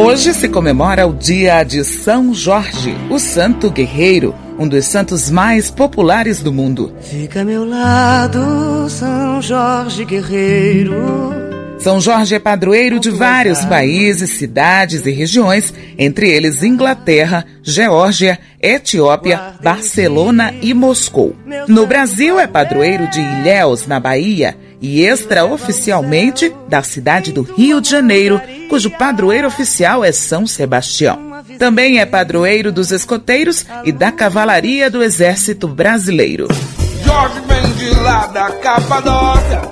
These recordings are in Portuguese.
Hoje se comemora o dia de São Jorge, o santo guerreiro, um dos santos mais populares do mundo. Fica a meu lado, São Jorge guerreiro. São Jorge é padroeiro de vários países, cidades e regiões, entre eles Inglaterra, Geórgia, Etiópia, Barcelona e Moscou. No Brasil é padroeiro de Ilhéus, na Bahia, e extraoficialmente da cidade do Rio de Janeiro, cujo padroeiro oficial é São Sebastião. Também é padroeiro dos escoteiros e da cavalaria do Exército Brasileiro. Jorge vem de lá da Capadócia,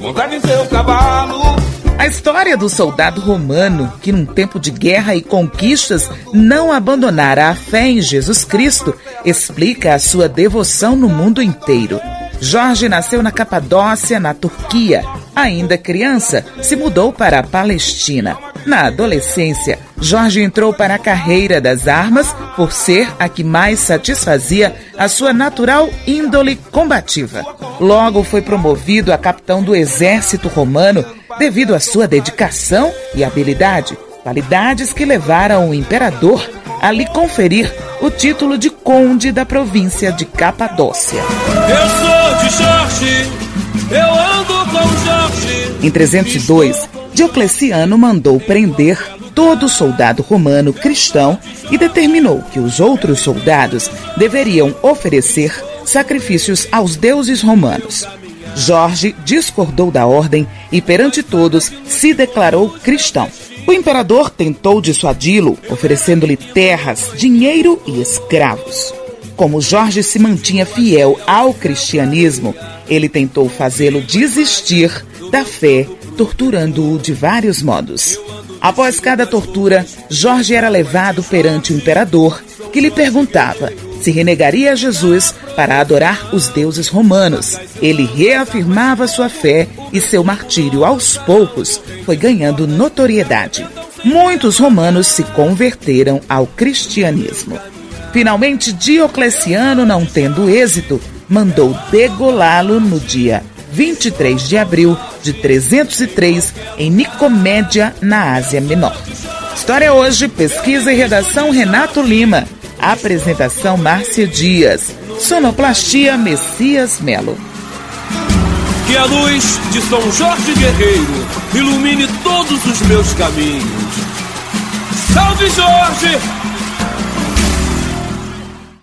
montar em seu cavalo. A história do soldado romano, que num tempo de guerra e conquistas não abandonara a fé em Jesus Cristo, explica a sua devoção no mundo inteiro. Jorge nasceu na Capadócia, na Turquia. Ainda criança, se mudou para a Palestina. Na adolescência, Jorge entrou para a carreira das armas por ser a que mais satisfazia a sua natural índole combativa. Logo foi promovido a capitão do exército romano devido à sua dedicação e habilidade, qualidades que levaram o imperador a lhe conferir o título de conde da província de Capadócia. Eu sou de Jorge, eu. Em 302, Diocleciano mandou prender todo soldado romano cristão e determinou que os outros soldados deveriam oferecer sacrifícios aos deuses romanos. Jorge discordou da ordem e, perante todos, se declarou cristão. O imperador tentou dissuadi-lo, oferecendo-lhe terras, dinheiro e escravos. Como Jorge se mantinha fiel ao cristianismo, ele tentou fazê-lo desistir da fé, torturando-o de vários modos. Após cada tortura, Jorge era levado perante o imperador, que lhe perguntava se renegaria a Jesus para adorar os deuses romanos. Ele reafirmava sua fé e seu martírio, aos poucos, foi ganhando notoriedade. Muitos romanos se converteram ao cristianismo. Finalmente, Diocleciano, não tendo êxito, mandou degolá-lo no dia 23 de abril de 303, em Nicomédia, na Ásia Menor. História hoje, pesquisa e redação Renato Lima. Apresentação Márcia Dias. Sonoplastia Messias Melo. Que a luz de São Jorge Guerreiro ilumine todos os meus caminhos. Salve Jorge!